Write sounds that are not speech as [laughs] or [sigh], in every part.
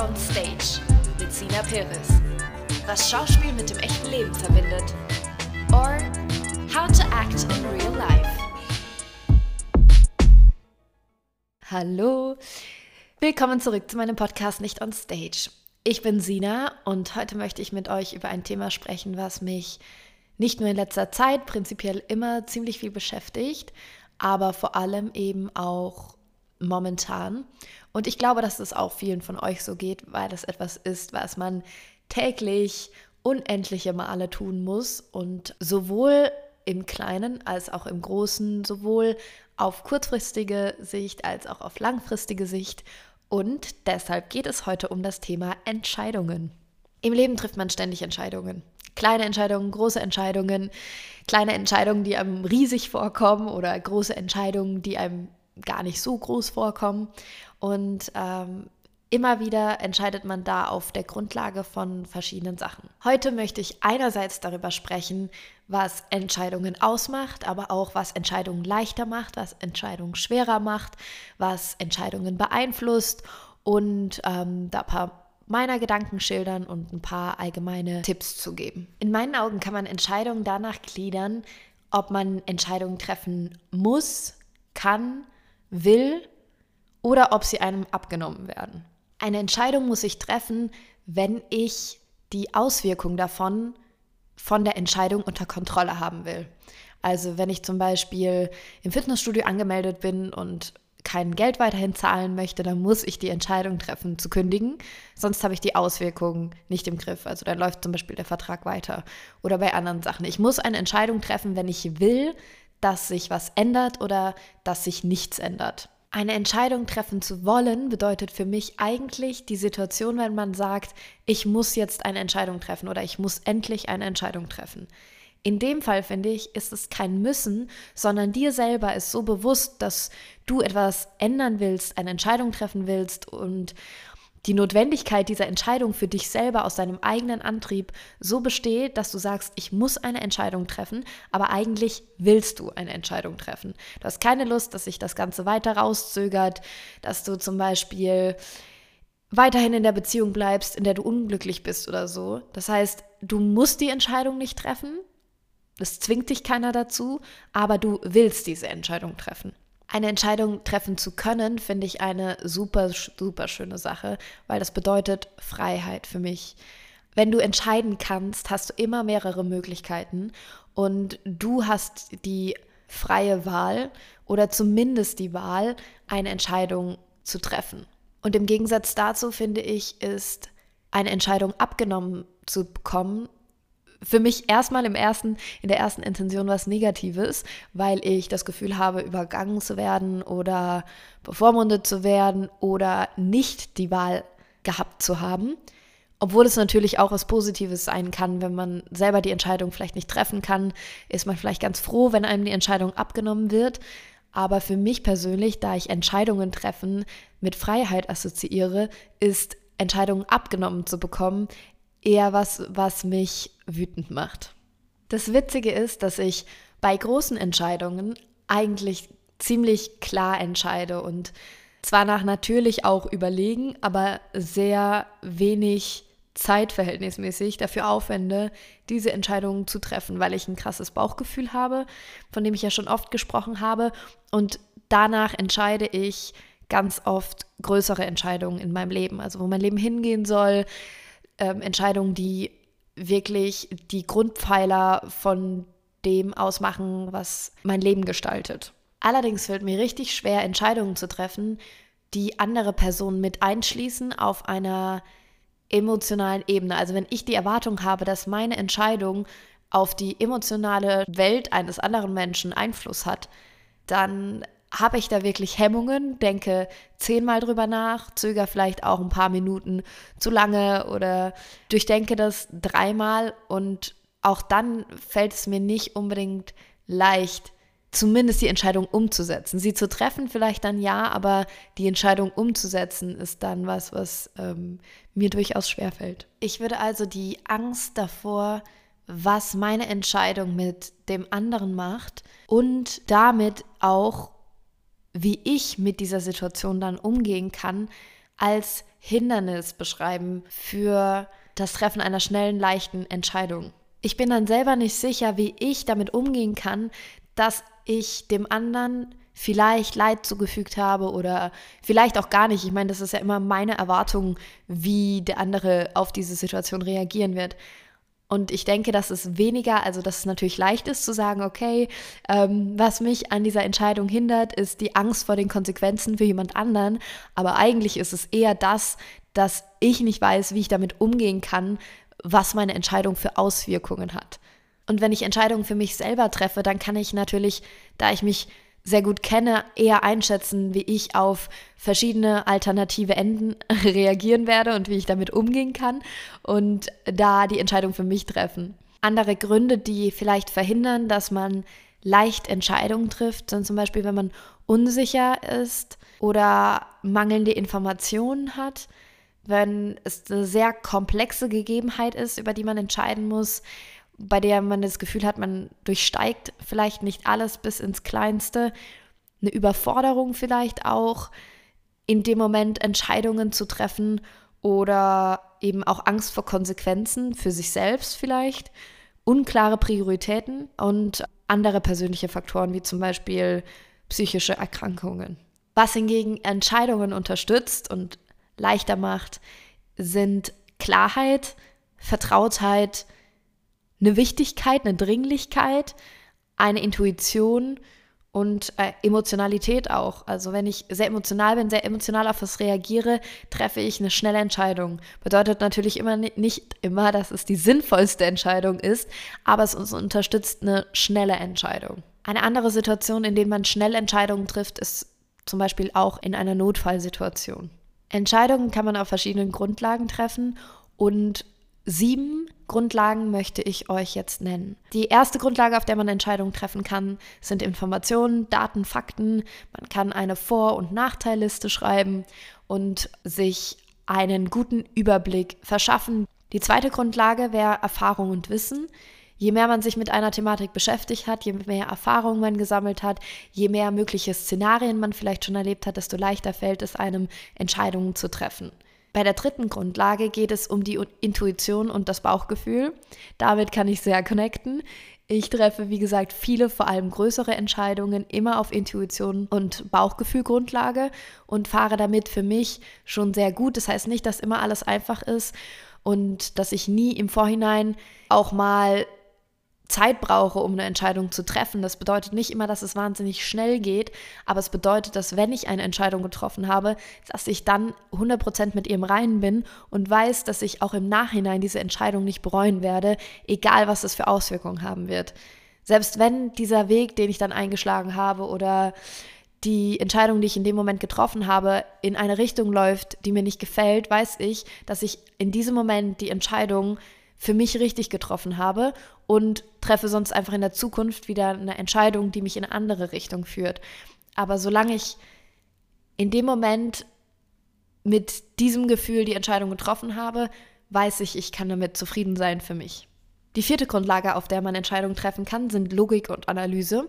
on Stage mit Sina Perez. Was Schauspiel mit dem echten Leben verbindet. Or How to Act in Real Life. Hallo, willkommen zurück zu meinem Podcast Nicht on Stage. Ich bin Sina und heute möchte ich mit euch über ein Thema sprechen, was mich nicht nur in letzter Zeit prinzipiell immer ziemlich viel beschäftigt, aber vor allem eben auch momentan. Und ich glaube, dass es auch vielen von euch so geht, weil das etwas ist, was man täglich unendliche Male tun muss und sowohl im Kleinen als auch im Großen, sowohl auf kurzfristige Sicht als auch auf langfristige Sicht. Und deshalb geht es heute um das Thema Entscheidungen. Im Leben trifft man ständig Entscheidungen. Kleine Entscheidungen, große Entscheidungen, kleine Entscheidungen, die einem riesig vorkommen oder große Entscheidungen, die einem gar nicht so groß vorkommen. Und ähm, immer wieder entscheidet man da auf der Grundlage von verschiedenen Sachen. Heute möchte ich einerseits darüber sprechen, was Entscheidungen ausmacht, aber auch was Entscheidungen leichter macht, was Entscheidungen schwerer macht, was Entscheidungen beeinflusst und ähm, da ein paar meiner Gedanken schildern und ein paar allgemeine Tipps zu geben. In meinen Augen kann man Entscheidungen danach gliedern, ob man Entscheidungen treffen muss, kann, will oder ob sie einem abgenommen werden. Eine Entscheidung muss ich treffen, wenn ich die Auswirkung davon von der Entscheidung unter Kontrolle haben will. Also wenn ich zum Beispiel im Fitnessstudio angemeldet bin und kein Geld weiterhin zahlen möchte, dann muss ich die Entscheidung treffen zu kündigen. Sonst habe ich die Auswirkungen nicht im Griff. Also dann läuft zum Beispiel der Vertrag weiter. Oder bei anderen Sachen. Ich muss eine Entscheidung treffen, wenn ich will, dass sich was ändert oder dass sich nichts ändert. Eine Entscheidung treffen zu wollen bedeutet für mich eigentlich die Situation, wenn man sagt, ich muss jetzt eine Entscheidung treffen oder ich muss endlich eine Entscheidung treffen. In dem Fall finde ich, ist es kein Müssen, sondern dir selber ist so bewusst, dass du etwas ändern willst, eine Entscheidung treffen willst und die Notwendigkeit dieser Entscheidung für dich selber aus deinem eigenen Antrieb so besteht, dass du sagst, ich muss eine Entscheidung treffen, aber eigentlich willst du eine Entscheidung treffen. Du hast keine Lust, dass sich das Ganze weiter rauszögert, dass du zum Beispiel weiterhin in der Beziehung bleibst, in der du unglücklich bist oder so. Das heißt, du musst die Entscheidung nicht treffen, es zwingt dich keiner dazu, aber du willst diese Entscheidung treffen. Eine Entscheidung treffen zu können, finde ich eine super, super schöne Sache, weil das bedeutet Freiheit für mich. Wenn du entscheiden kannst, hast du immer mehrere Möglichkeiten und du hast die freie Wahl oder zumindest die Wahl, eine Entscheidung zu treffen. Und im Gegensatz dazu finde ich, ist eine Entscheidung abgenommen zu bekommen für mich erstmal im ersten, in der ersten Intention was Negatives, weil ich das Gefühl habe, übergangen zu werden oder bevormundet zu werden oder nicht die Wahl gehabt zu haben. Obwohl es natürlich auch was Positives sein kann, wenn man selber die Entscheidung vielleicht nicht treffen kann, ist man vielleicht ganz froh, wenn einem die Entscheidung abgenommen wird. Aber für mich persönlich, da ich Entscheidungen treffen mit Freiheit assoziiere, ist Entscheidungen abgenommen zu bekommen eher was, was mich wütend macht. Das Witzige ist, dass ich bei großen Entscheidungen eigentlich ziemlich klar entscheide und zwar nach natürlich auch überlegen, aber sehr wenig zeitverhältnismäßig dafür aufwende, diese Entscheidungen zu treffen, weil ich ein krasses Bauchgefühl habe, von dem ich ja schon oft gesprochen habe. Und danach entscheide ich ganz oft größere Entscheidungen in meinem Leben, also wo mein Leben hingehen soll, ähm, Entscheidungen, die wirklich die Grundpfeiler von dem ausmachen, was mein Leben gestaltet. Allerdings fällt mir richtig schwer, Entscheidungen zu treffen, die andere Personen mit einschließen auf einer emotionalen Ebene. Also wenn ich die Erwartung habe, dass meine Entscheidung auf die emotionale Welt eines anderen Menschen Einfluss hat, dann habe ich da wirklich Hemmungen, denke zehnmal drüber nach, zögere vielleicht auch ein paar Minuten zu lange oder durchdenke das dreimal und auch dann fällt es mir nicht unbedingt leicht, zumindest die Entscheidung umzusetzen. Sie zu treffen vielleicht dann ja, aber die Entscheidung umzusetzen ist dann was, was ähm, mir durchaus schwerfällt. Ich würde also die Angst davor, was meine Entscheidung mit dem anderen macht und damit auch wie ich mit dieser Situation dann umgehen kann, als Hindernis beschreiben für das Treffen einer schnellen, leichten Entscheidung. Ich bin dann selber nicht sicher, wie ich damit umgehen kann, dass ich dem anderen vielleicht Leid zugefügt habe oder vielleicht auch gar nicht. Ich meine, das ist ja immer meine Erwartung, wie der andere auf diese Situation reagieren wird. Und ich denke, dass es weniger, also dass es natürlich leicht ist zu sagen, okay, ähm, was mich an dieser Entscheidung hindert, ist die Angst vor den Konsequenzen für jemand anderen. Aber eigentlich ist es eher das, dass ich nicht weiß, wie ich damit umgehen kann, was meine Entscheidung für Auswirkungen hat. Und wenn ich Entscheidungen für mich selber treffe, dann kann ich natürlich, da ich mich sehr gut kenne, eher einschätzen, wie ich auf verschiedene alternative Enden [laughs] reagieren werde und wie ich damit umgehen kann und da die Entscheidung für mich treffen. Andere Gründe, die vielleicht verhindern, dass man leicht Entscheidungen trifft, sind zum Beispiel, wenn man unsicher ist oder mangelnde Informationen hat, wenn es eine sehr komplexe Gegebenheit ist, über die man entscheiden muss bei der man das Gefühl hat, man durchsteigt vielleicht nicht alles bis ins Kleinste, eine Überforderung vielleicht auch, in dem Moment Entscheidungen zu treffen oder eben auch Angst vor Konsequenzen für sich selbst vielleicht, unklare Prioritäten und andere persönliche Faktoren wie zum Beispiel psychische Erkrankungen. Was hingegen Entscheidungen unterstützt und leichter macht, sind Klarheit, Vertrautheit, eine Wichtigkeit, eine Dringlichkeit, eine Intuition und äh, Emotionalität auch. Also wenn ich sehr emotional bin, sehr emotional auf was reagiere, treffe ich eine schnelle Entscheidung. Bedeutet natürlich immer nicht immer, dass es die sinnvollste Entscheidung ist, aber es uns unterstützt eine schnelle Entscheidung. Eine andere Situation, in der man schnell Entscheidungen trifft, ist zum Beispiel auch in einer Notfallsituation. Entscheidungen kann man auf verschiedenen Grundlagen treffen und Sieben Grundlagen möchte ich euch jetzt nennen. Die erste Grundlage, auf der man Entscheidungen treffen kann, sind Informationen, Daten, Fakten. Man kann eine Vor- und Nachteilliste schreiben und sich einen guten Überblick verschaffen. Die zweite Grundlage wäre Erfahrung und Wissen. Je mehr man sich mit einer Thematik beschäftigt hat, je mehr Erfahrung man gesammelt hat, je mehr mögliche Szenarien man vielleicht schon erlebt hat, desto leichter fällt es einem, Entscheidungen zu treffen. Bei der dritten Grundlage geht es um die Intuition und das Bauchgefühl. Damit kann ich sehr connecten. Ich treffe, wie gesagt, viele, vor allem größere Entscheidungen immer auf Intuition und Bauchgefühl-Grundlage und fahre damit für mich schon sehr gut. Das heißt nicht, dass immer alles einfach ist und dass ich nie im Vorhinein auch mal Zeit brauche, um eine Entscheidung zu treffen. Das bedeutet nicht immer, dass es wahnsinnig schnell geht, aber es bedeutet, dass wenn ich eine Entscheidung getroffen habe, dass ich dann 100% mit ihr im Reinen bin und weiß, dass ich auch im Nachhinein diese Entscheidung nicht bereuen werde, egal was es für Auswirkungen haben wird. Selbst wenn dieser Weg, den ich dann eingeschlagen habe oder die Entscheidung, die ich in dem Moment getroffen habe, in eine Richtung läuft, die mir nicht gefällt, weiß ich, dass ich in diesem Moment die Entscheidung für mich richtig getroffen habe und treffe sonst einfach in der Zukunft wieder eine Entscheidung, die mich in eine andere Richtung führt. Aber solange ich in dem Moment mit diesem Gefühl die Entscheidung getroffen habe, weiß ich, ich kann damit zufrieden sein für mich. Die vierte Grundlage, auf der man Entscheidungen treffen kann, sind Logik und Analyse.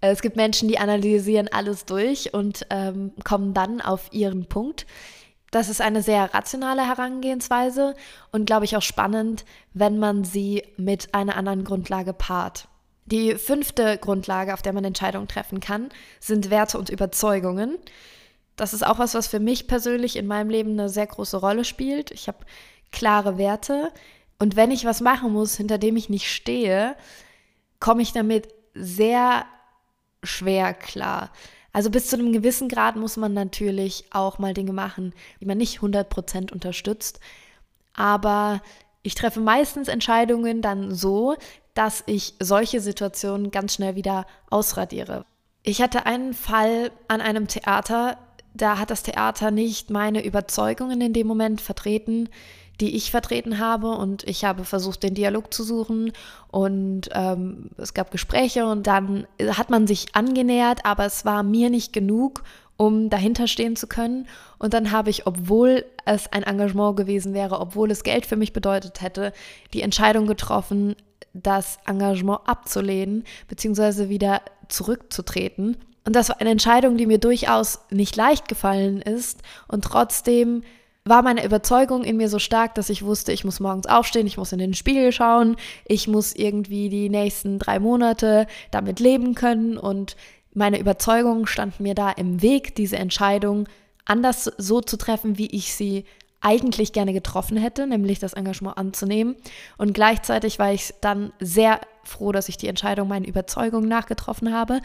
Es gibt Menschen, die analysieren alles durch und ähm, kommen dann auf ihren Punkt. Das ist eine sehr rationale Herangehensweise und glaube ich auch spannend, wenn man sie mit einer anderen Grundlage paart. Die fünfte Grundlage, auf der man Entscheidungen treffen kann, sind Werte und Überzeugungen. Das ist auch was, was für mich persönlich in meinem Leben eine sehr große Rolle spielt. Ich habe klare Werte und wenn ich was machen muss, hinter dem ich nicht stehe, komme ich damit sehr schwer klar. Also bis zu einem gewissen Grad muss man natürlich auch mal Dinge machen, die man nicht 100% unterstützt. Aber ich treffe meistens Entscheidungen dann so, dass ich solche Situationen ganz schnell wieder ausradiere. Ich hatte einen Fall an einem Theater, da hat das Theater nicht meine Überzeugungen in dem Moment vertreten, die ich vertreten habe und ich habe versucht, den Dialog zu suchen und ähm, es gab Gespräche und dann hat man sich angenähert, aber es war mir nicht genug, um dahinter stehen zu können. Und dann habe ich, obwohl es ein Engagement gewesen wäre, obwohl es Geld für mich bedeutet hätte, die Entscheidung getroffen, das Engagement abzulehnen, beziehungsweise wieder zurückzutreten Und das war eine Entscheidung, die mir durchaus nicht leicht gefallen ist. Und trotzdem war meine Überzeugung in mir so stark, dass ich wusste, ich muss morgens aufstehen, ich muss in den Spiegel schauen, ich muss irgendwie die nächsten drei Monate damit leben können. Und meine Überzeugung stand mir da im Weg, diese Entscheidung anders so zu treffen, wie ich sie eigentlich gerne getroffen hätte, nämlich das Engagement anzunehmen. Und gleichzeitig war ich dann sehr froh, dass ich die Entscheidung meinen Überzeugungen nachgetroffen habe,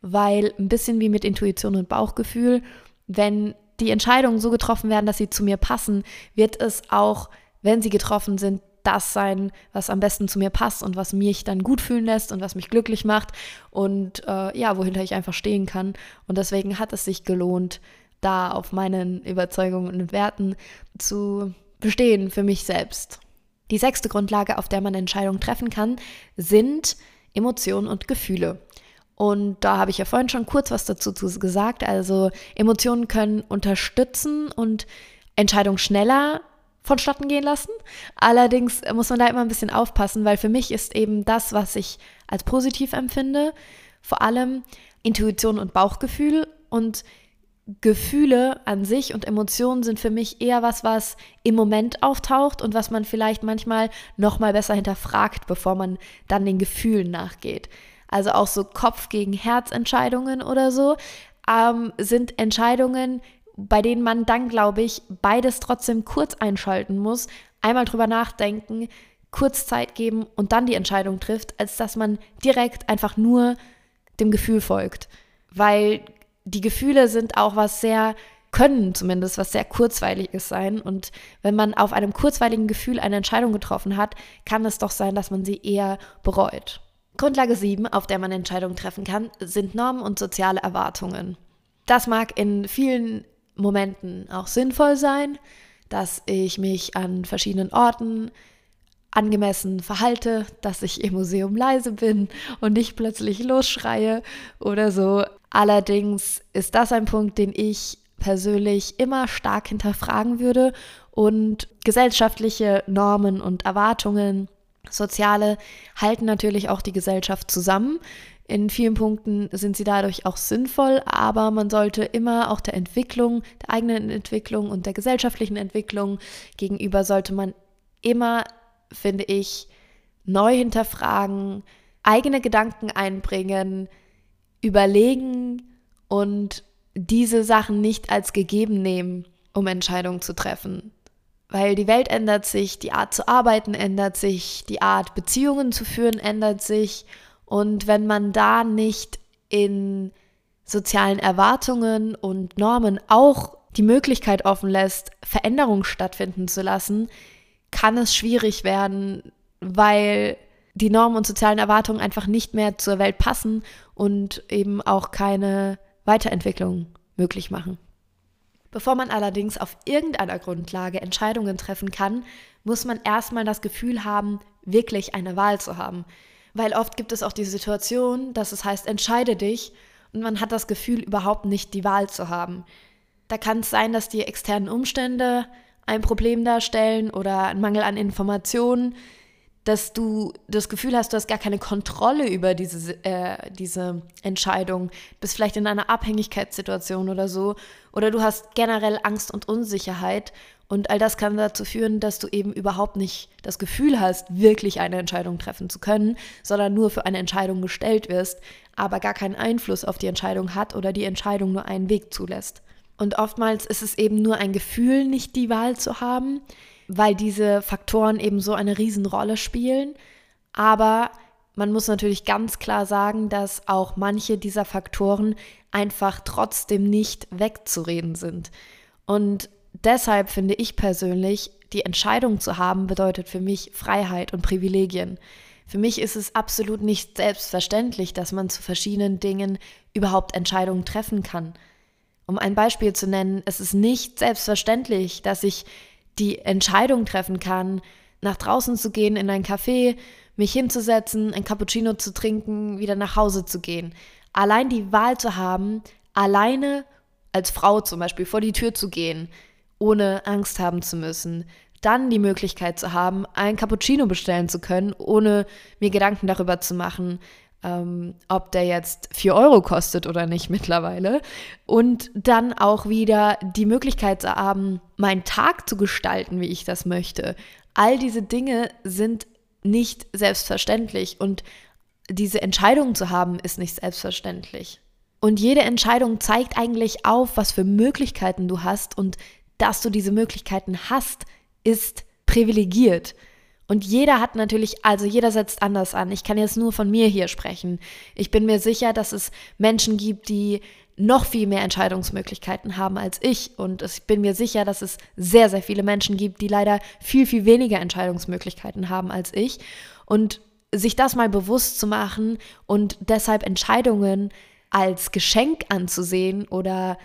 weil ein bisschen wie mit Intuition und Bauchgefühl, wenn die Entscheidungen so getroffen werden, dass sie zu mir passen, wird es auch, wenn sie getroffen sind, das sein, was am besten zu mir passt und was mich dann gut fühlen lässt und was mich glücklich macht und äh, ja, wohinter ich einfach stehen kann. Und deswegen hat es sich gelohnt, da auf meinen Überzeugungen und Werten zu bestehen für mich selbst. Die sechste Grundlage, auf der man Entscheidungen treffen kann, sind Emotionen und Gefühle. Und da habe ich ja vorhin schon kurz was dazu gesagt. Also Emotionen können unterstützen und Entscheidungen schneller vonstatten gehen lassen. Allerdings muss man da immer ein bisschen aufpassen, weil für mich ist eben das, was ich als positiv empfinde, vor allem Intuition und Bauchgefühl und Gefühle an sich und Emotionen sind für mich eher was, was im Moment auftaucht und was man vielleicht manchmal noch mal besser hinterfragt, bevor man dann den Gefühlen nachgeht. Also auch so Kopf gegen Herz Entscheidungen oder so ähm, sind Entscheidungen, bei denen man dann, glaube ich, beides trotzdem kurz einschalten muss, einmal drüber nachdenken, kurz Zeit geben und dann die Entscheidung trifft, als dass man direkt einfach nur dem Gefühl folgt. Weil die Gefühle sind auch was sehr, können zumindest was sehr kurzweiliges sein. Und wenn man auf einem kurzweiligen Gefühl eine Entscheidung getroffen hat, kann es doch sein, dass man sie eher bereut. Grundlage 7, auf der man Entscheidungen treffen kann, sind Normen und soziale Erwartungen. Das mag in vielen Momenten auch sinnvoll sein, dass ich mich an verschiedenen Orten angemessen verhalte, dass ich im Museum leise bin und nicht plötzlich losschreie oder so. Allerdings ist das ein Punkt, den ich persönlich immer stark hinterfragen würde und gesellschaftliche Normen und Erwartungen, soziale, halten natürlich auch die Gesellschaft zusammen. In vielen Punkten sind sie dadurch auch sinnvoll, aber man sollte immer auch der Entwicklung, der eigenen Entwicklung und der gesellschaftlichen Entwicklung gegenüber sollte man immer finde ich, neu hinterfragen, eigene Gedanken einbringen, überlegen und diese Sachen nicht als gegeben nehmen, um Entscheidungen zu treffen. Weil die Welt ändert sich, die Art zu arbeiten ändert sich, die Art Beziehungen zu führen ändert sich. Und wenn man da nicht in sozialen Erwartungen und Normen auch die Möglichkeit offen lässt, Veränderungen stattfinden zu lassen, kann es schwierig werden, weil die Normen und sozialen Erwartungen einfach nicht mehr zur Welt passen und eben auch keine Weiterentwicklung möglich machen. Bevor man allerdings auf irgendeiner Grundlage Entscheidungen treffen kann, muss man erstmal das Gefühl haben, wirklich eine Wahl zu haben. Weil oft gibt es auch die Situation, dass es heißt, entscheide dich und man hat das Gefühl, überhaupt nicht die Wahl zu haben. Da kann es sein, dass die externen Umstände ein Problem darstellen oder ein Mangel an Informationen, dass du das Gefühl hast, du hast gar keine Kontrolle über diese, äh, diese Entscheidung, bist vielleicht in einer Abhängigkeitssituation oder so, oder du hast generell Angst und Unsicherheit und all das kann dazu führen, dass du eben überhaupt nicht das Gefühl hast, wirklich eine Entscheidung treffen zu können, sondern nur für eine Entscheidung gestellt wirst, aber gar keinen Einfluss auf die Entscheidung hat oder die Entscheidung nur einen Weg zulässt. Und oftmals ist es eben nur ein Gefühl, nicht die Wahl zu haben, weil diese Faktoren eben so eine Riesenrolle spielen. Aber man muss natürlich ganz klar sagen, dass auch manche dieser Faktoren einfach trotzdem nicht wegzureden sind. Und deshalb finde ich persönlich, die Entscheidung zu haben, bedeutet für mich Freiheit und Privilegien. Für mich ist es absolut nicht selbstverständlich, dass man zu verschiedenen Dingen überhaupt Entscheidungen treffen kann. Um ein Beispiel zu nennen, es ist nicht selbstverständlich, dass ich die Entscheidung treffen kann, nach draußen zu gehen in ein Café, mich hinzusetzen, ein Cappuccino zu trinken, wieder nach Hause zu gehen. Allein die Wahl zu haben, alleine als Frau zum Beispiel vor die Tür zu gehen, ohne Angst haben zu müssen. Dann die Möglichkeit zu haben, ein Cappuccino bestellen zu können, ohne mir Gedanken darüber zu machen, ähm, ob der jetzt 4 Euro kostet oder nicht mittlerweile. Und dann auch wieder die Möglichkeit zu haben, meinen Tag zu gestalten, wie ich das möchte. All diese Dinge sind nicht selbstverständlich und diese Entscheidung zu haben, ist nicht selbstverständlich. Und jede Entscheidung zeigt eigentlich auf, was für Möglichkeiten du hast und dass du diese Möglichkeiten hast, ist privilegiert. Und jeder hat natürlich, also jeder setzt anders an. Ich kann jetzt nur von mir hier sprechen. Ich bin mir sicher, dass es Menschen gibt, die noch viel mehr Entscheidungsmöglichkeiten haben als ich. Und ich bin mir sicher, dass es sehr, sehr viele Menschen gibt, die leider viel, viel weniger Entscheidungsmöglichkeiten haben als ich. Und sich das mal bewusst zu machen und deshalb Entscheidungen als Geschenk anzusehen oder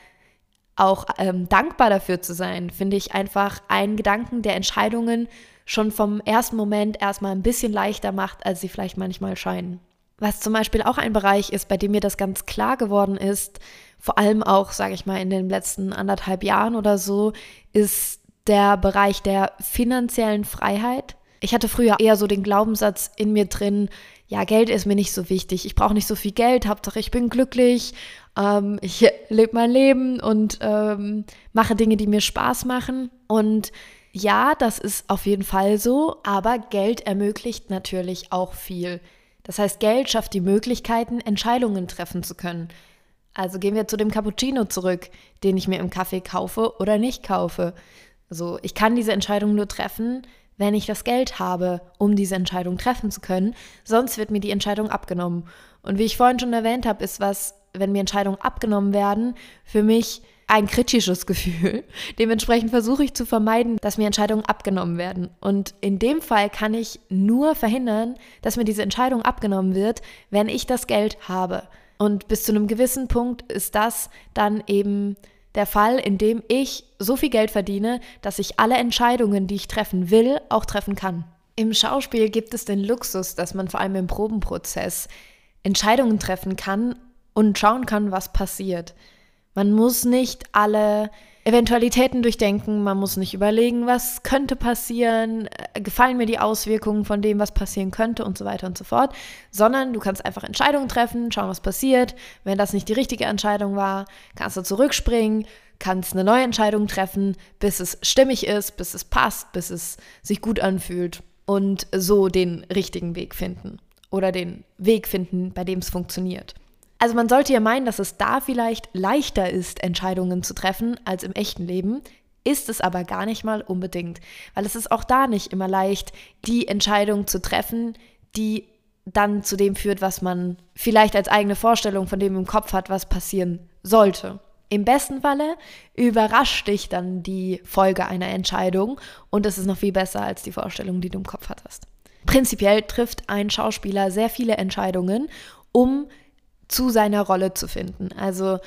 auch ähm, dankbar dafür zu sein, finde ich einfach einen Gedanken der Entscheidungen schon vom ersten Moment erstmal ein bisschen leichter macht, als sie vielleicht manchmal scheinen. Was zum Beispiel auch ein Bereich ist, bei dem mir das ganz klar geworden ist, vor allem auch, sage ich mal, in den letzten anderthalb Jahren oder so, ist der Bereich der finanziellen Freiheit. Ich hatte früher eher so den Glaubenssatz in mir drin, ja, Geld ist mir nicht so wichtig, ich brauche nicht so viel Geld, Hauptsache ich bin glücklich, ähm, ich [laughs] lebe mein Leben und ähm, mache Dinge, die mir Spaß machen. Und ja, das ist auf jeden Fall so, aber Geld ermöglicht natürlich auch viel. Das heißt, Geld schafft die Möglichkeiten, Entscheidungen treffen zu können. Also gehen wir zu dem Cappuccino zurück, den ich mir im Kaffee kaufe oder nicht kaufe. Also ich kann diese Entscheidung nur treffen, wenn ich das Geld habe, um diese Entscheidung treffen zu können. Sonst wird mir die Entscheidung abgenommen. Und wie ich vorhin schon erwähnt habe, ist was, wenn mir Entscheidungen abgenommen werden, für mich ein kritisches Gefühl. [laughs] Dementsprechend versuche ich zu vermeiden, dass mir Entscheidungen abgenommen werden. Und in dem Fall kann ich nur verhindern, dass mir diese Entscheidung abgenommen wird, wenn ich das Geld habe. Und bis zu einem gewissen Punkt ist das dann eben der Fall, in dem ich so viel Geld verdiene, dass ich alle Entscheidungen, die ich treffen will, auch treffen kann. Im Schauspiel gibt es den Luxus, dass man vor allem im Probenprozess Entscheidungen treffen kann und schauen kann, was passiert. Man muss nicht alle Eventualitäten durchdenken, man muss nicht überlegen, was könnte passieren, äh, gefallen mir die Auswirkungen von dem, was passieren könnte und so weiter und so fort, sondern du kannst einfach Entscheidungen treffen, schauen, was passiert. Wenn das nicht die richtige Entscheidung war, kannst du zurückspringen, kannst eine neue Entscheidung treffen, bis es stimmig ist, bis es passt, bis es sich gut anfühlt und so den richtigen Weg finden oder den Weg finden, bei dem es funktioniert. Also man sollte ja meinen, dass es da vielleicht leichter ist, Entscheidungen zu treffen als im echten Leben. Ist es aber gar nicht mal unbedingt, weil es ist auch da nicht immer leicht, die Entscheidung zu treffen, die dann zu dem führt, was man vielleicht als eigene Vorstellung von dem im Kopf hat, was passieren sollte. Im besten Falle überrascht dich dann die Folge einer Entscheidung und es ist noch viel besser als die Vorstellung, die du im Kopf hattest. Prinzipiell trifft ein Schauspieler sehr viele Entscheidungen, um zu seiner Rolle zu finden. Also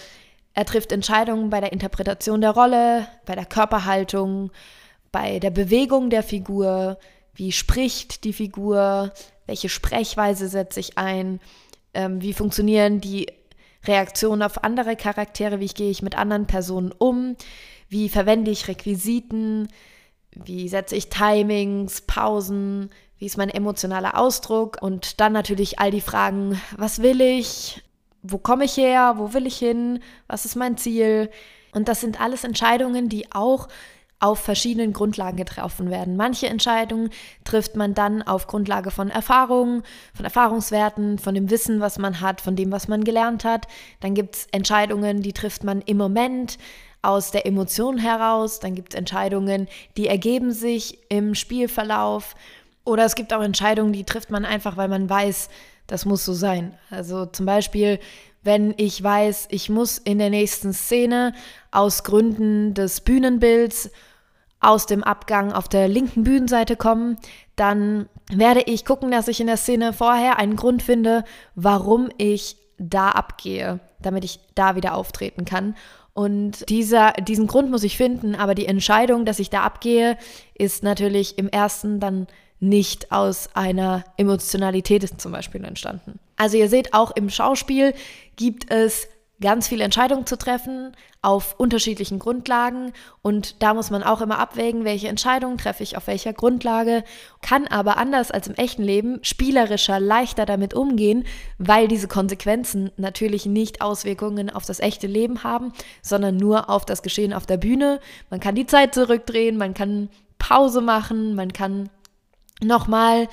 er trifft Entscheidungen bei der Interpretation der Rolle, bei der Körperhaltung, bei der Bewegung der Figur, wie spricht die Figur, welche Sprechweise setze ich ein, ähm, wie funktionieren die Reaktionen auf andere Charaktere, wie gehe ich mit anderen Personen um, wie verwende ich Requisiten, wie setze ich Timings, Pausen, wie ist mein emotionaler Ausdruck und dann natürlich all die Fragen, was will ich, wo komme ich her, wo will ich hin, was ist mein Ziel. Und das sind alles Entscheidungen, die auch auf verschiedenen Grundlagen getroffen werden. Manche Entscheidungen trifft man dann auf Grundlage von Erfahrungen, von Erfahrungswerten, von dem Wissen, was man hat, von dem, was man gelernt hat. Dann gibt es Entscheidungen, die trifft man im Moment aus der Emotion heraus. Dann gibt es Entscheidungen, die ergeben sich im Spielverlauf. Oder es gibt auch Entscheidungen, die trifft man einfach, weil man weiß, das muss so sein. Also zum Beispiel, wenn ich weiß, ich muss in der nächsten Szene aus Gründen des Bühnenbilds aus dem Abgang auf der linken Bühnenseite kommen, dann werde ich gucken, dass ich in der Szene vorher einen Grund finde, warum ich da abgehe, damit ich da wieder auftreten kann. Und dieser, diesen Grund muss ich finden, aber die Entscheidung, dass ich da abgehe, ist natürlich im ersten dann nicht aus einer Emotionalität zum Beispiel entstanden. Also ihr seht, auch im Schauspiel gibt es ganz viele Entscheidungen zu treffen auf unterschiedlichen Grundlagen und da muss man auch immer abwägen, welche Entscheidungen treffe ich auf welcher Grundlage, kann aber anders als im echten Leben spielerischer, leichter damit umgehen, weil diese Konsequenzen natürlich nicht Auswirkungen auf das echte Leben haben, sondern nur auf das Geschehen auf der Bühne. Man kann die Zeit zurückdrehen, man kann Pause machen, man kann nochmal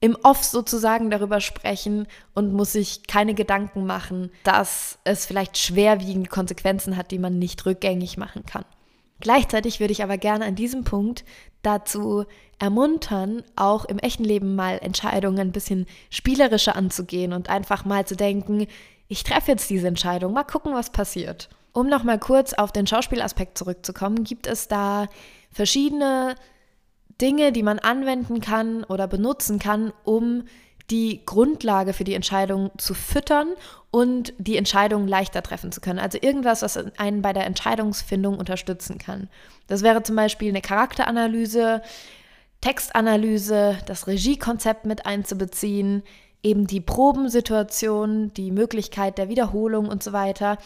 im Off sozusagen darüber sprechen und muss sich keine Gedanken machen, dass es vielleicht schwerwiegende Konsequenzen hat, die man nicht rückgängig machen kann. Gleichzeitig würde ich aber gerne an diesem Punkt dazu ermuntern, auch im echten Leben mal Entscheidungen ein bisschen spielerischer anzugehen und einfach mal zu denken, ich treffe jetzt diese Entscheidung, mal gucken, was passiert. Um nochmal kurz auf den Schauspielaspekt zurückzukommen, gibt es da verschiedene Dinge, die man anwenden kann oder benutzen kann, um die Grundlage für die Entscheidung zu füttern und die Entscheidung leichter treffen zu können. Also irgendwas, was einen bei der Entscheidungsfindung unterstützen kann. Das wäre zum Beispiel eine Charakteranalyse, Textanalyse, das Regiekonzept mit einzubeziehen, eben die Probensituation, die Möglichkeit der Wiederholung und so weiter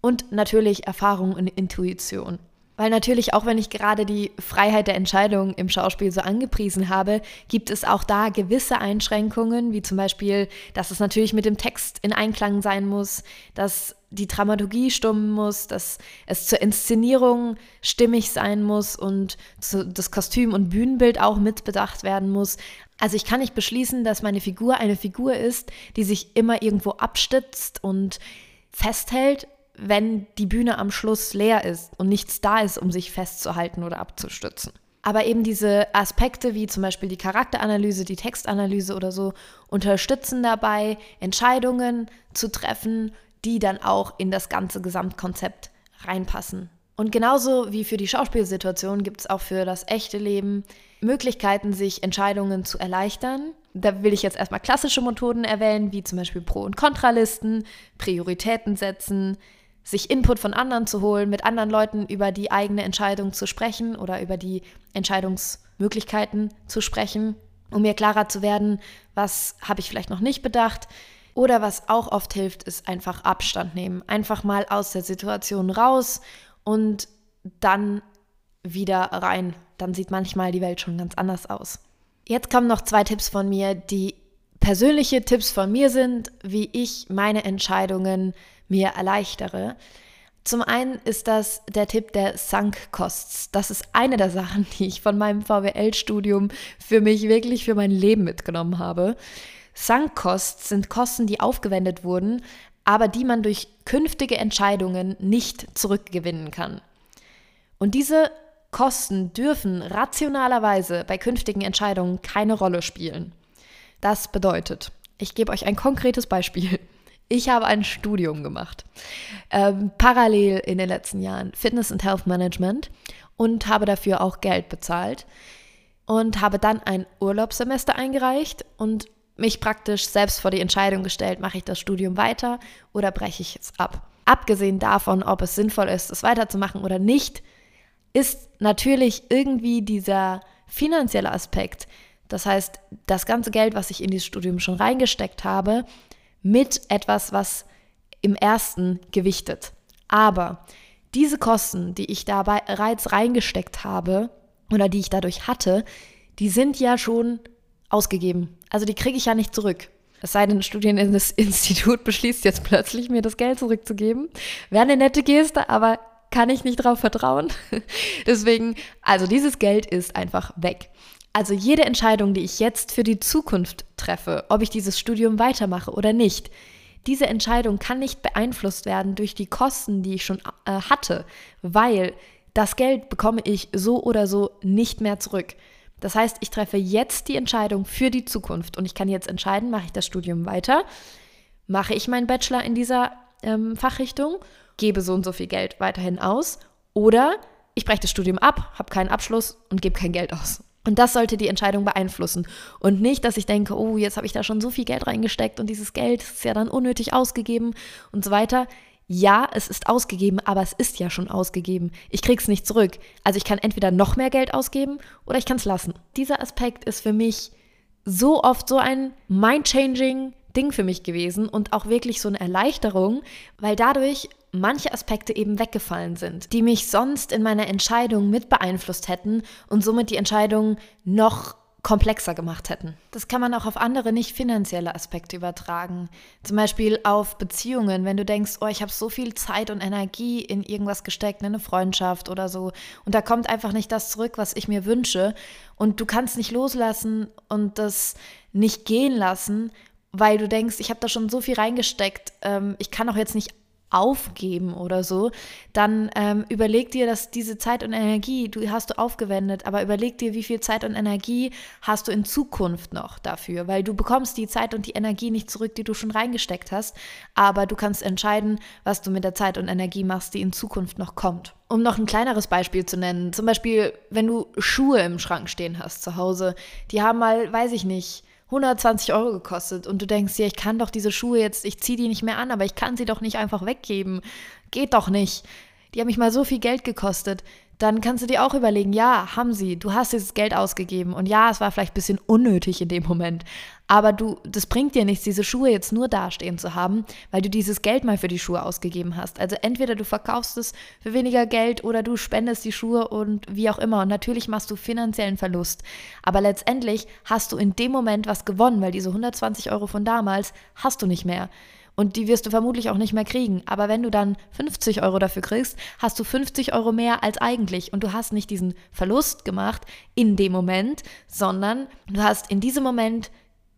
und natürlich Erfahrung und Intuition. Weil natürlich, auch wenn ich gerade die Freiheit der Entscheidung im Schauspiel so angepriesen habe, gibt es auch da gewisse Einschränkungen, wie zum Beispiel, dass es natürlich mit dem Text in Einklang sein muss, dass die Dramaturgie stimmen muss, dass es zur Inszenierung stimmig sein muss und das Kostüm und Bühnenbild auch mitbedacht werden muss. Also ich kann nicht beschließen, dass meine Figur eine Figur ist, die sich immer irgendwo abstützt und festhält, wenn die Bühne am Schluss leer ist und nichts da ist, um sich festzuhalten oder abzustützen. Aber eben diese Aspekte wie zum Beispiel die Charakteranalyse, die Textanalyse oder so unterstützen dabei, Entscheidungen zu treffen, die dann auch in das ganze Gesamtkonzept reinpassen. Und genauso wie für die Schauspielsituation gibt es auch für das echte Leben Möglichkeiten, sich Entscheidungen zu erleichtern. Da will ich jetzt erstmal klassische Methoden erwähnen, wie zum Beispiel Pro- und Kontralisten, Prioritäten setzen, sich Input von anderen zu holen, mit anderen Leuten über die eigene Entscheidung zu sprechen oder über die Entscheidungsmöglichkeiten zu sprechen, um mir klarer zu werden, was habe ich vielleicht noch nicht bedacht. Oder was auch oft hilft, ist einfach Abstand nehmen. Einfach mal aus der Situation raus und dann wieder rein. Dann sieht manchmal die Welt schon ganz anders aus. Jetzt kommen noch zwei Tipps von mir, die persönliche Tipps von mir sind, wie ich meine Entscheidungen mir erleichtere. Zum einen ist das der Tipp der Sunk Costs. Das ist eine der Sachen, die ich von meinem VWL-Studium für mich wirklich für mein Leben mitgenommen habe. Sunk Costs sind Kosten, die aufgewendet wurden, aber die man durch künftige Entscheidungen nicht zurückgewinnen kann. Und diese Kosten dürfen rationalerweise bei künftigen Entscheidungen keine Rolle spielen. Das bedeutet, ich gebe euch ein konkretes Beispiel. Ich habe ein Studium gemacht, ähm, parallel in den letzten Jahren Fitness und Health Management und habe dafür auch Geld bezahlt und habe dann ein Urlaubssemester eingereicht und mich praktisch selbst vor die Entscheidung gestellt, mache ich das Studium weiter oder breche ich es ab. Abgesehen davon, ob es sinnvoll ist, es weiterzumachen oder nicht, ist natürlich irgendwie dieser finanzielle Aspekt, das heißt, das ganze Geld, was ich in dieses Studium schon reingesteckt habe, mit etwas, was im ersten gewichtet. Aber diese Kosten, die ich dabei bereits reingesteckt habe oder die ich dadurch hatte, die sind ja schon ausgegeben. Also die kriege ich ja nicht zurück. Es sei denn, ein Studieninstitut [laughs] beschließt jetzt plötzlich, mir das Geld zurückzugeben. Wäre eine nette Geste, aber kann ich nicht darauf vertrauen. [laughs] Deswegen, also dieses Geld ist einfach weg. Also jede Entscheidung, die ich jetzt für die Zukunft treffe, ob ich dieses Studium weitermache oder nicht, diese Entscheidung kann nicht beeinflusst werden durch die Kosten, die ich schon äh, hatte, weil das Geld bekomme ich so oder so nicht mehr zurück. Das heißt, ich treffe jetzt die Entscheidung für die Zukunft und ich kann jetzt entscheiden, mache ich das Studium weiter, mache ich meinen Bachelor in dieser ähm, Fachrichtung, gebe so und so viel Geld weiterhin aus oder ich breche das Studium ab, habe keinen Abschluss und gebe kein Geld aus. Und das sollte die Entscheidung beeinflussen. Und nicht, dass ich denke, oh, jetzt habe ich da schon so viel Geld reingesteckt und dieses Geld ist ja dann unnötig ausgegeben und so weiter. Ja, es ist ausgegeben, aber es ist ja schon ausgegeben. Ich kriege es nicht zurück. Also ich kann entweder noch mehr Geld ausgeben oder ich kann es lassen. Dieser Aspekt ist für mich so oft so ein mind-changing Ding für mich gewesen und auch wirklich so eine Erleichterung, weil dadurch manche Aspekte eben weggefallen sind, die mich sonst in meiner Entscheidung mit beeinflusst hätten und somit die Entscheidung noch komplexer gemacht hätten. Das kann man auch auf andere nicht finanzielle Aspekte übertragen. Zum Beispiel auf Beziehungen, wenn du denkst, oh, ich habe so viel Zeit und Energie in irgendwas gesteckt, in eine Freundschaft oder so, und da kommt einfach nicht das zurück, was ich mir wünsche, und du kannst nicht loslassen und das nicht gehen lassen, weil du denkst, ich habe da schon so viel reingesteckt, ähm, ich kann auch jetzt nicht aufgeben oder so, dann ähm, überleg dir, dass diese Zeit und Energie, du hast du aufgewendet, aber überleg dir, wie viel Zeit und Energie hast du in Zukunft noch dafür, weil du bekommst die Zeit und die Energie nicht zurück, die du schon reingesteckt hast, aber du kannst entscheiden, was du mit der Zeit und Energie machst, die in Zukunft noch kommt. Um noch ein kleineres Beispiel zu nennen, zum Beispiel, wenn du Schuhe im Schrank stehen hast zu Hause, die haben mal, weiß ich nicht, 120 Euro gekostet und du denkst dir, ich kann doch diese Schuhe jetzt, ich ziehe die nicht mehr an, aber ich kann sie doch nicht einfach weggeben. Geht doch nicht. Die haben mich mal so viel Geld gekostet dann kannst du dir auch überlegen, ja, haben sie, du hast dieses Geld ausgegeben und ja, es war vielleicht ein bisschen unnötig in dem Moment, aber du, das bringt dir nichts, diese Schuhe jetzt nur dastehen zu haben, weil du dieses Geld mal für die Schuhe ausgegeben hast. Also entweder du verkaufst es für weniger Geld oder du spendest die Schuhe und wie auch immer. Und natürlich machst du finanziellen Verlust, aber letztendlich hast du in dem Moment was gewonnen, weil diese 120 Euro von damals hast du nicht mehr. Und die wirst du vermutlich auch nicht mehr kriegen. Aber wenn du dann 50 Euro dafür kriegst, hast du 50 Euro mehr als eigentlich. Und du hast nicht diesen Verlust gemacht in dem Moment, sondern du hast in diesem Moment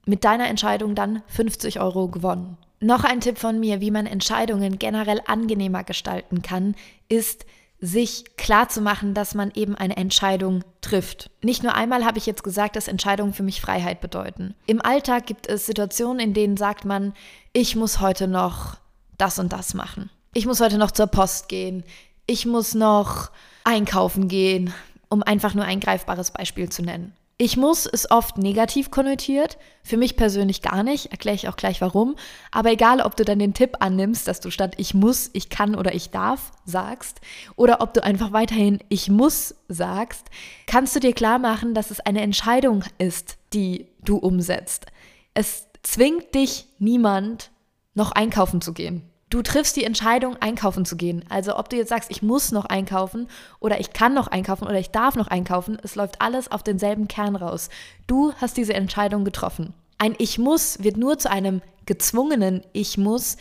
mit deiner Entscheidung dann 50 Euro gewonnen. Noch ein Tipp von mir, wie man Entscheidungen generell angenehmer gestalten kann, ist, sich klar zu machen, dass man eben eine Entscheidung trifft. Nicht nur einmal habe ich jetzt gesagt, dass Entscheidungen für mich Freiheit bedeuten. Im Alltag gibt es Situationen, in denen sagt man, ich muss heute noch das und das machen. Ich muss heute noch zur Post gehen. Ich muss noch einkaufen gehen, um einfach nur ein greifbares Beispiel zu nennen. Ich muss ist oft negativ konnotiert, für mich persönlich gar nicht, erkläre ich auch gleich warum. Aber egal, ob du dann den Tipp annimmst, dass du statt ich muss, ich kann oder ich darf sagst, oder ob du einfach weiterhin ich muss sagst, kannst du dir klar machen, dass es eine Entscheidung ist, die du umsetzt. Es zwingt dich niemand, noch einkaufen zu gehen. Du triffst die Entscheidung, einkaufen zu gehen. Also ob du jetzt sagst, ich muss noch einkaufen oder ich kann noch einkaufen oder ich darf noch einkaufen, es läuft alles auf denselben Kern raus. Du hast diese Entscheidung getroffen. Ein Ich muss wird nur zu einem gezwungenen Ich muss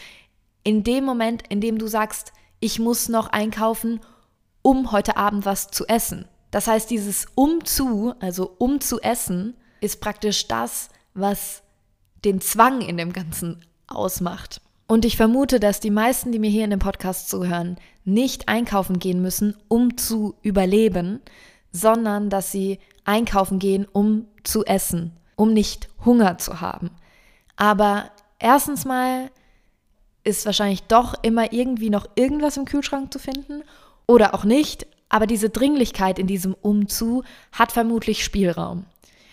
in dem Moment, in dem du sagst, ich muss noch einkaufen, um heute Abend was zu essen. Das heißt, dieses um zu, also um zu essen, ist praktisch das, was den Zwang in dem Ganzen ausmacht. Und ich vermute, dass die meisten, die mir hier in dem Podcast zuhören, nicht einkaufen gehen müssen, um zu überleben, sondern dass sie einkaufen gehen, um zu essen, um nicht Hunger zu haben. Aber erstens mal ist wahrscheinlich doch immer irgendwie noch irgendwas im Kühlschrank zu finden oder auch nicht, aber diese Dringlichkeit in diesem Umzu hat vermutlich Spielraum.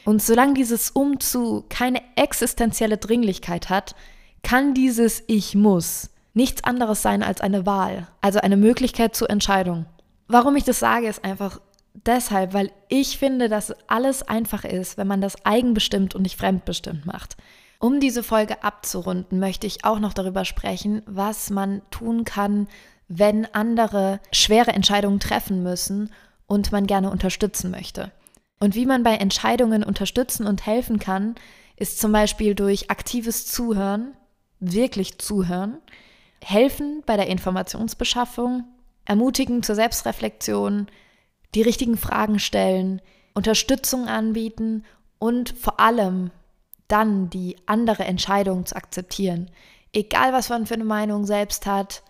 Und solange dieses Umzu keine existenzielle Dringlichkeit hat, kann dieses Ich muss nichts anderes sein als eine Wahl, also eine Möglichkeit zur Entscheidung. Warum ich das sage, ist einfach deshalb, weil ich finde, dass alles einfach ist, wenn man das eigenbestimmt und nicht fremdbestimmt macht. Um diese Folge abzurunden, möchte ich auch noch darüber sprechen, was man tun kann, wenn andere schwere Entscheidungen treffen müssen und man gerne unterstützen möchte. Und wie man bei Entscheidungen unterstützen und helfen kann, ist zum Beispiel durch aktives Zuhören, wirklich zuhören, helfen bei der Informationsbeschaffung, ermutigen zur Selbstreflexion, die richtigen Fragen stellen, Unterstützung anbieten und vor allem dann die andere Entscheidung zu akzeptieren. Egal, was man für eine Meinung selbst hat,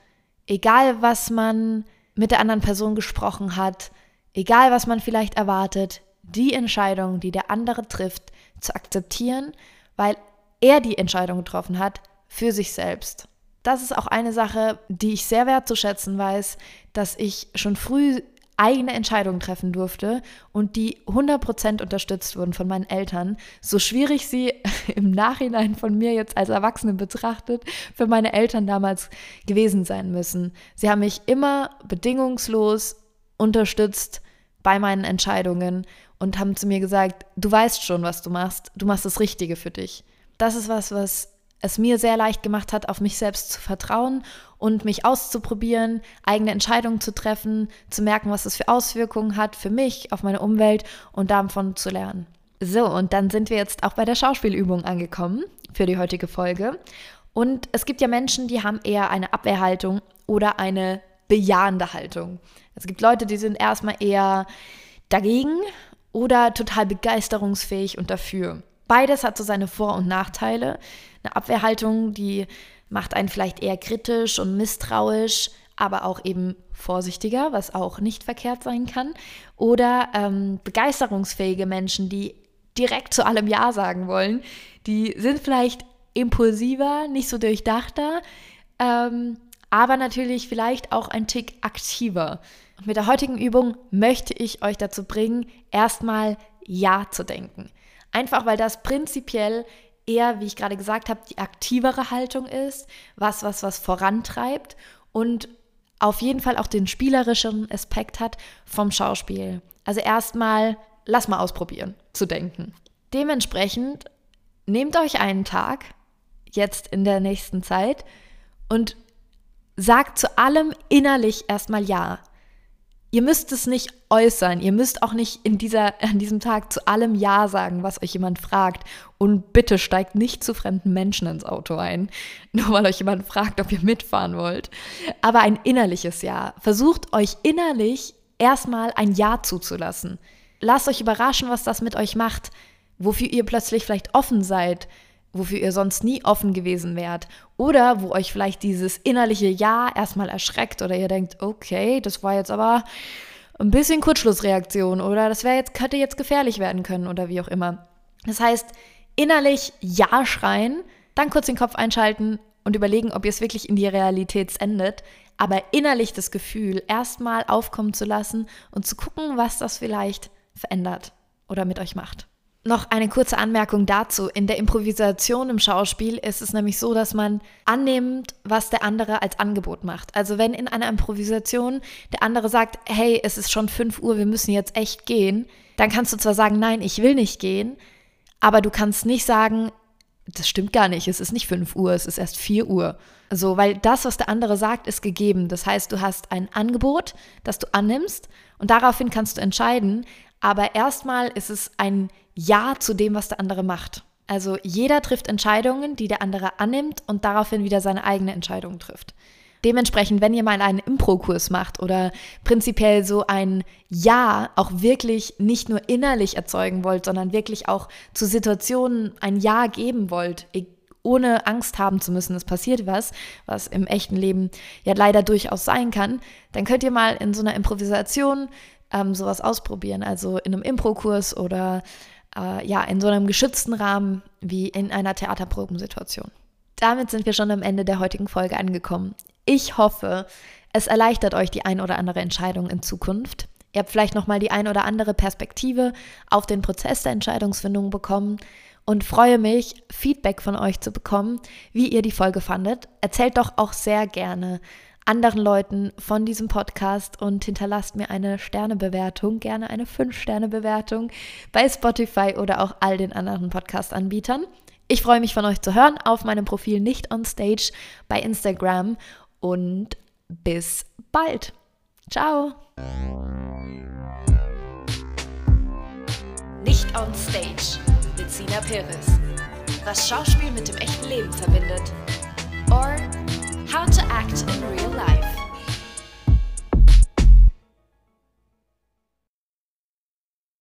egal, was man mit der anderen Person gesprochen hat, egal, was man vielleicht erwartet, die Entscheidung, die der andere trifft, zu akzeptieren, weil er die Entscheidung getroffen hat, für sich selbst. Das ist auch eine Sache, die ich sehr wertzuschätzen weiß, dass ich schon früh eigene Entscheidungen treffen durfte und die 100% unterstützt wurden von meinen Eltern, so schwierig sie [laughs] im Nachhinein von mir jetzt als Erwachsene betrachtet für meine Eltern damals gewesen sein müssen. Sie haben mich immer bedingungslos unterstützt bei meinen Entscheidungen und haben zu mir gesagt, du weißt schon, was du machst, du machst das Richtige für dich. Das ist was, was es mir sehr leicht gemacht hat, auf mich selbst zu vertrauen und mich auszuprobieren, eigene Entscheidungen zu treffen, zu merken, was es für Auswirkungen hat für mich, auf meine Umwelt und davon zu lernen. So, und dann sind wir jetzt auch bei der Schauspielübung angekommen für die heutige Folge. Und es gibt ja Menschen, die haben eher eine Abwehrhaltung oder eine bejahende Haltung. Es gibt Leute, die sind erstmal eher dagegen oder total begeisterungsfähig und dafür. Beides hat so seine Vor- und Nachteile. Eine Abwehrhaltung, die macht einen vielleicht eher kritisch und misstrauisch, aber auch eben vorsichtiger, was auch nicht verkehrt sein kann. Oder ähm, begeisterungsfähige Menschen, die direkt zu allem Ja sagen wollen, die sind vielleicht impulsiver, nicht so durchdachter, ähm, aber natürlich vielleicht auch ein Tick aktiver. Und mit der heutigen Übung möchte ich euch dazu bringen, erstmal Ja zu denken. Einfach weil das prinzipiell eher, wie ich gerade gesagt habe, die aktivere Haltung ist, was, was, was vorantreibt und auf jeden Fall auch den spielerischen Aspekt hat vom Schauspiel. Also erstmal, lass mal ausprobieren, zu denken. Dementsprechend nehmt euch einen Tag, jetzt in der nächsten Zeit, und sagt zu allem innerlich erstmal Ja. Ihr müsst es nicht äußern. Ihr müsst auch nicht in dieser, an diesem Tag zu allem Ja sagen, was euch jemand fragt. Und bitte steigt nicht zu fremden Menschen ins Auto ein, [laughs] nur weil euch jemand fragt, ob ihr mitfahren wollt. Aber ein innerliches Ja. Versucht euch innerlich erstmal ein Ja zuzulassen. Lasst euch überraschen, was das mit euch macht, wofür ihr plötzlich vielleicht offen seid, wofür ihr sonst nie offen gewesen wärt. Oder wo euch vielleicht dieses innerliche Ja erstmal erschreckt oder ihr denkt, okay, das war jetzt aber ein bisschen Kurzschlussreaktion oder das wäre jetzt, hätte jetzt gefährlich werden können oder wie auch immer. Das heißt, innerlich Ja schreien, dann kurz den Kopf einschalten und überlegen, ob ihr es wirklich in die Realität endet, aber innerlich das Gefühl erstmal aufkommen zu lassen und zu gucken, was das vielleicht verändert oder mit euch macht. Noch eine kurze Anmerkung dazu. In der Improvisation im Schauspiel ist es nämlich so, dass man annimmt, was der andere als Angebot macht. Also wenn in einer Improvisation der andere sagt, hey, es ist schon 5 Uhr, wir müssen jetzt echt gehen, dann kannst du zwar sagen, nein, ich will nicht gehen, aber du kannst nicht sagen, das stimmt gar nicht, es ist nicht 5 Uhr, es ist erst 4 Uhr. So, weil das, was der andere sagt, ist gegeben. Das heißt, du hast ein Angebot, das du annimmst und daraufhin kannst du entscheiden. Aber erstmal ist es ein ja zu dem, was der andere macht. Also jeder trifft Entscheidungen, die der andere annimmt und daraufhin wieder seine eigene Entscheidung trifft. Dementsprechend, wenn ihr mal einen Impro-Kurs macht oder prinzipiell so ein Ja auch wirklich nicht nur innerlich erzeugen wollt, sondern wirklich auch zu Situationen ein Ja geben wollt, ohne Angst haben zu müssen, es passiert was, was im echten Leben ja leider durchaus sein kann, dann könnt ihr mal in so einer Improvisation ähm, sowas ausprobieren. Also in einem Impro-Kurs oder äh, ja, in so einem geschützten Rahmen wie in einer Theaterprobensituation. Damit sind wir schon am Ende der heutigen Folge angekommen. Ich hoffe, es erleichtert euch die ein oder andere Entscheidung in Zukunft. Ihr habt vielleicht nochmal die ein oder andere Perspektive auf den Prozess der Entscheidungsfindung bekommen und freue mich, Feedback von euch zu bekommen, wie ihr die Folge fandet. Erzählt doch auch sehr gerne anderen Leuten von diesem Podcast und hinterlasst mir eine Sternebewertung, gerne eine 5-Sterne-Bewertung bei Spotify oder auch all den anderen Podcast-Anbietern. Ich freue mich von euch zu hören auf meinem Profil nicht on stage bei Instagram und bis bald. Ciao. Nicht on stage mit Sina Perez. Was Schauspiel mit dem echten Leben verbindet. Or How to Act in Real Life.